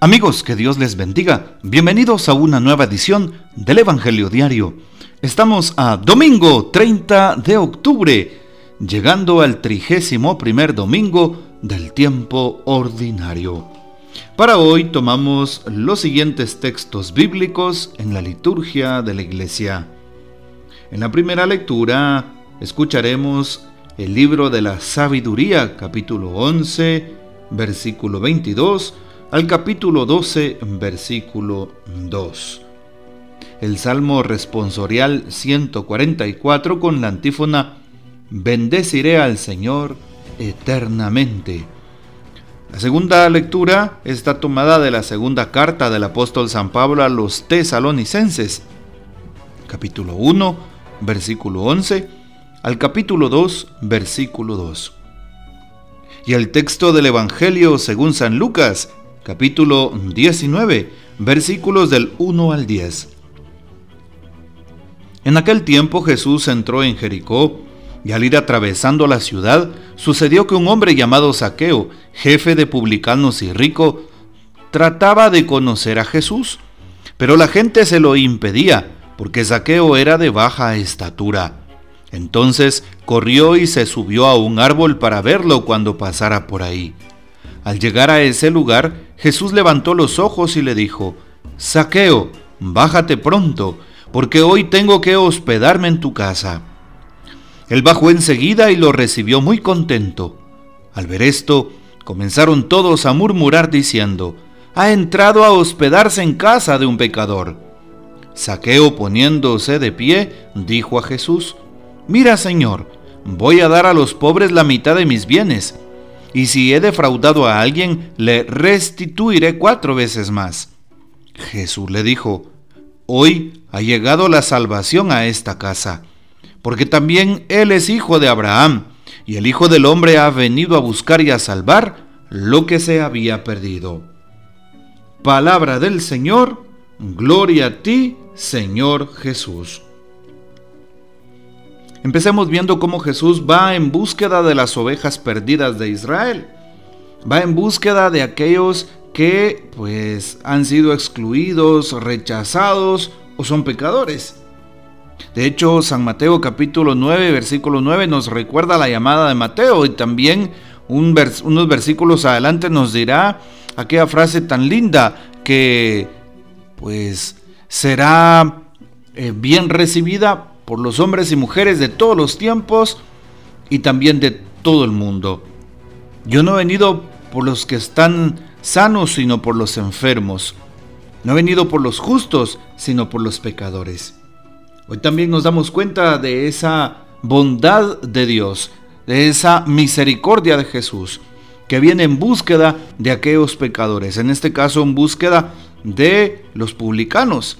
Amigos, que Dios les bendiga. Bienvenidos a una nueva edición del Evangelio Diario. Estamos a domingo 30 de octubre, llegando al trigésimo primer domingo del tiempo ordinario. Para hoy tomamos los siguientes textos bíblicos en la liturgia de la iglesia. En la primera lectura escucharemos el libro de la sabiduría, capítulo 11, versículo 22 al capítulo 12, versículo 2. El Salmo responsorial 144 con la antífona Bendeciré al Señor eternamente. La segunda lectura está tomada de la segunda carta del apóstol San Pablo a los tesalonicenses, capítulo 1, versículo 11, al capítulo 2, versículo 2. Y el texto del Evangelio según San Lucas, capítulo 19, versículos del 1 al 10. En aquel tiempo Jesús entró en Jericó, y al ir atravesando la ciudad, sucedió que un hombre llamado Saqueo, jefe de publicanos y rico, trataba de conocer a Jesús, pero la gente se lo impedía, porque Saqueo era de baja estatura. Entonces corrió y se subió a un árbol para verlo cuando pasara por ahí. Al llegar a ese lugar, Jesús levantó los ojos y le dijo, Saqueo, bájate pronto, porque hoy tengo que hospedarme en tu casa. Él bajó enseguida y lo recibió muy contento. Al ver esto, comenzaron todos a murmurar diciendo, ha entrado a hospedarse en casa de un pecador. Saqueo poniéndose de pie, dijo a Jesús, Mira Señor, voy a dar a los pobres la mitad de mis bienes y si he defraudado a alguien, le restituiré cuatro veces más. Jesús le dijo, Hoy ha llegado la salvación a esta casa, porque también Él es hijo de Abraham, y el Hijo del Hombre ha venido a buscar y a salvar lo que se había perdido. Palabra del Señor, gloria a ti, Señor Jesús. Empecemos viendo cómo Jesús va en búsqueda de las ovejas perdidas de Israel. Va en búsqueda de aquellos que pues han sido excluidos, rechazados o son pecadores. De hecho, San Mateo capítulo 9, versículo 9 nos recuerda la llamada de Mateo y también unos versículos adelante nos dirá aquella frase tan linda que pues será eh, bien recibida por los hombres y mujeres de todos los tiempos y también de todo el mundo. Yo no he venido por los que están sanos, sino por los enfermos. No he venido por los justos, sino por los pecadores. Hoy también nos damos cuenta de esa bondad de Dios, de esa misericordia de Jesús, que viene en búsqueda de aquellos pecadores, en este caso en búsqueda de los publicanos.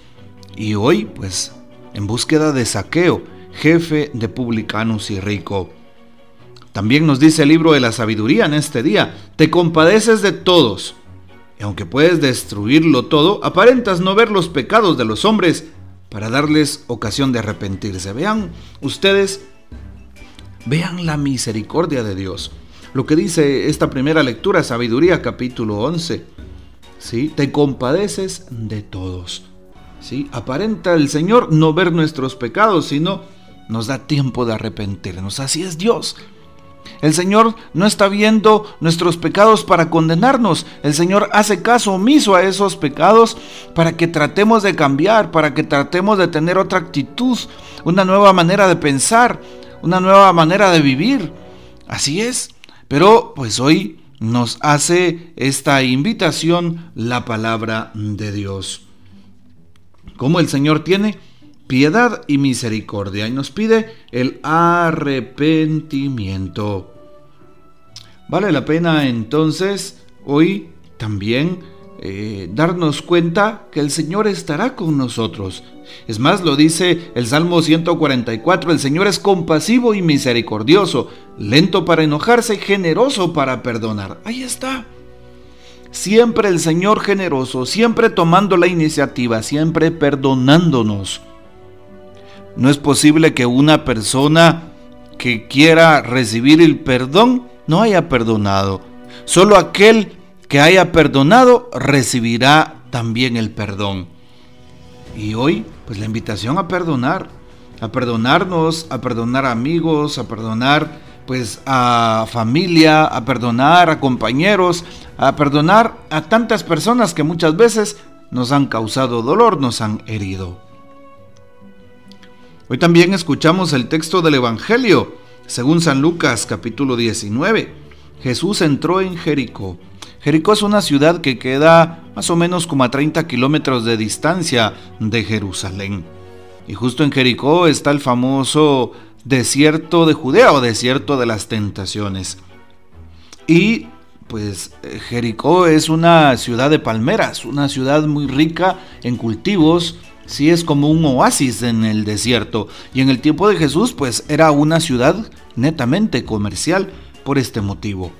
Y hoy, pues, en búsqueda de saqueo, jefe de publicanos y rico. También nos dice el libro de la sabiduría en este día, te compadeces de todos, y aunque puedes destruirlo todo, aparentas no ver los pecados de los hombres para darles ocasión de arrepentirse. Vean ustedes, vean la misericordia de Dios. Lo que dice esta primera lectura, sabiduría capítulo 11, ¿sí? te compadeces de todos. ¿Sí? Aparenta el Señor no ver nuestros pecados, sino nos da tiempo de arrepentirnos. Así es Dios. El Señor no está viendo nuestros pecados para condenarnos. El Señor hace caso omiso a esos pecados para que tratemos de cambiar, para que tratemos de tener otra actitud, una nueva manera de pensar, una nueva manera de vivir. Así es. Pero pues hoy nos hace esta invitación la palabra de Dios como el Señor tiene piedad y misericordia y nos pide el arrepentimiento. Vale la pena entonces hoy también eh, darnos cuenta que el Señor estará con nosotros. Es más, lo dice el Salmo 144, el Señor es compasivo y misericordioso, lento para enojarse y generoso para perdonar. Ahí está. Siempre el Señor generoso, siempre tomando la iniciativa, siempre perdonándonos. No es posible que una persona que quiera recibir el perdón no haya perdonado. Solo aquel que haya perdonado recibirá también el perdón. Y hoy, pues la invitación a perdonar, a perdonarnos, a perdonar amigos, a perdonar pues a familia, a perdonar a compañeros, a perdonar a tantas personas que muchas veces nos han causado dolor, nos han herido. Hoy también escuchamos el texto del Evangelio, según San Lucas capítulo 19. Jesús entró en Jericó. Jericó es una ciudad que queda más o menos como a 30 kilómetros de distancia de Jerusalén. Y justo en Jericó está el famoso desierto de Judea o desierto de las tentaciones. Y pues Jericó es una ciudad de palmeras, una ciudad muy rica en cultivos, sí es como un oasis en el desierto. Y en el tiempo de Jesús, pues era una ciudad netamente comercial por este motivo.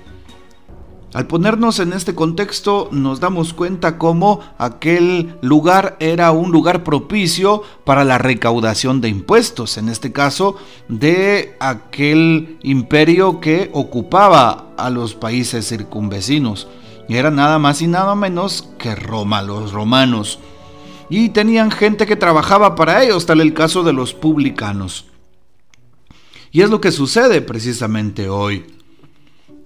Al ponernos en este contexto nos damos cuenta cómo aquel lugar era un lugar propicio para la recaudación de impuestos, en este caso de aquel imperio que ocupaba a los países circunvecinos. Y era nada más y nada menos que Roma, los romanos y tenían gente que trabajaba para ellos, tal el caso de los publicanos. Y es lo que sucede precisamente hoy.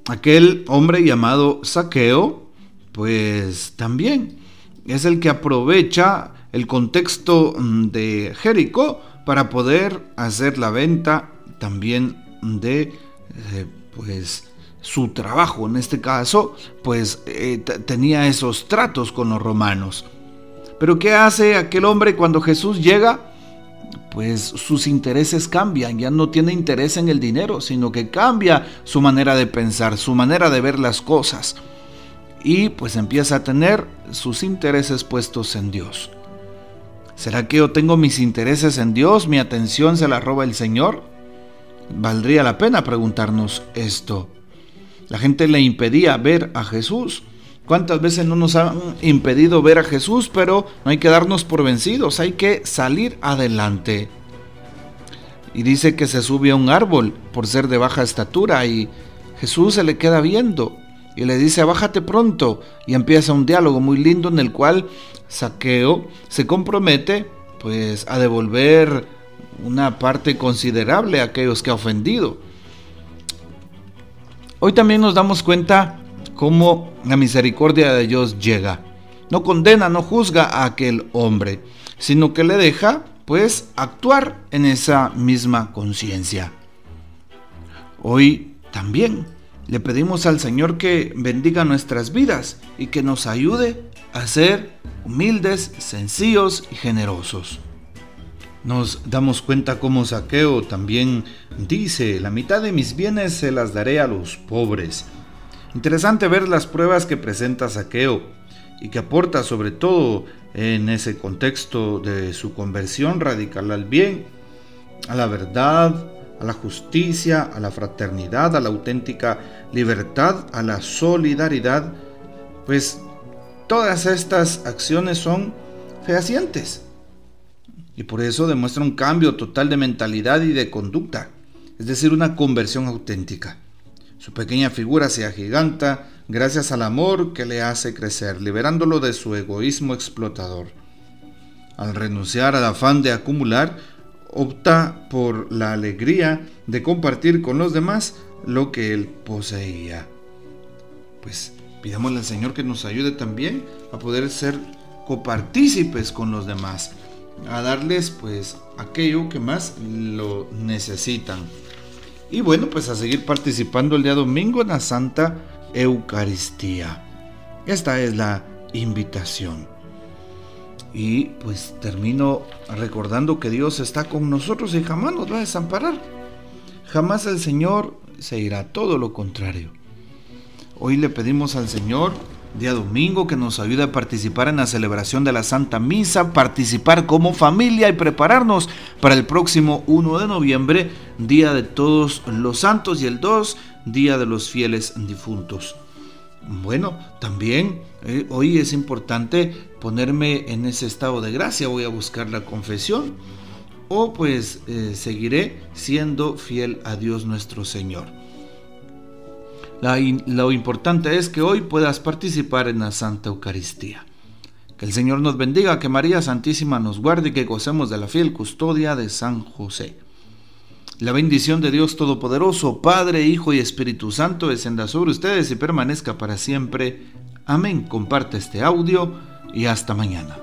Aquel hombre llamado Saqueo, pues también es el que aprovecha el contexto mm, de Jericó para poder hacer la venta también de eh, pues su trabajo en este caso pues eh, tenía esos tratos con los romanos pero ¿qué hace aquel hombre cuando Jesús llega? Pues sus intereses cambian, ya no tiene interés en el dinero, sino que cambia su manera de pensar, su manera de ver las cosas. Y pues empieza a tener sus intereses puestos en Dios. ¿Será que yo tengo mis intereses en Dios? ¿Mi atención se la roba el Señor? Valdría la pena preguntarnos esto. La gente le impedía ver a Jesús ¿Cuántas veces no nos han impedido ver a Jesús? Pero no hay que darnos por vencidos, hay que salir adelante. Y dice que se sube a un árbol por ser de baja estatura y Jesús se le queda viendo y le dice, bájate pronto. Y empieza un diálogo muy lindo en el cual Saqueo se compromete pues a devolver una parte considerable a aquellos que ha ofendido. Hoy también nos damos cuenta cómo la misericordia de Dios llega. No condena, no juzga a aquel hombre, sino que le deja, pues, actuar en esa misma conciencia. Hoy también le pedimos al Señor que bendiga nuestras vidas y que nos ayude a ser humildes, sencillos y generosos. Nos damos cuenta como Saqueo también dice, la mitad de mis bienes se las daré a los pobres Interesante ver las pruebas que presenta Saqueo y que aporta sobre todo en ese contexto de su conversión radical al bien, a la verdad, a la justicia, a la fraternidad, a la auténtica libertad, a la solidaridad, pues todas estas acciones son fehacientes y por eso demuestra un cambio total de mentalidad y de conducta, es decir, una conversión auténtica. Su pequeña figura se agiganta gracias al amor que le hace crecer, liberándolo de su egoísmo explotador. Al renunciar al afán de acumular, opta por la alegría de compartir con los demás lo que él poseía. Pues pidámosle al Señor que nos ayude también a poder ser copartícipes con los demás, a darles pues aquello que más lo necesitan. Y bueno, pues a seguir participando el día domingo en la Santa Eucaristía. Esta es la invitación. Y pues termino recordando que Dios está con nosotros y jamás nos va a desamparar. Jamás el Señor se irá, todo lo contrario. Hoy le pedimos al Señor día domingo, que nos ayude a participar en la celebración de la Santa Misa, participar como familia y prepararnos para el próximo 1 de noviembre, Día de Todos los Santos, y el 2, Día de los Fieles Difuntos. Bueno, también eh, hoy es importante ponerme en ese estado de gracia, voy a buscar la confesión o pues eh, seguiré siendo fiel a Dios nuestro Señor. Lo importante es que hoy puedas participar en la Santa Eucaristía. Que el Señor nos bendiga, que María Santísima nos guarde y que gocemos de la fiel custodia de San José. La bendición de Dios Todopoderoso, Padre, Hijo y Espíritu Santo, descenda sobre ustedes y permanezca para siempre. Amén. Comparte este audio y hasta mañana.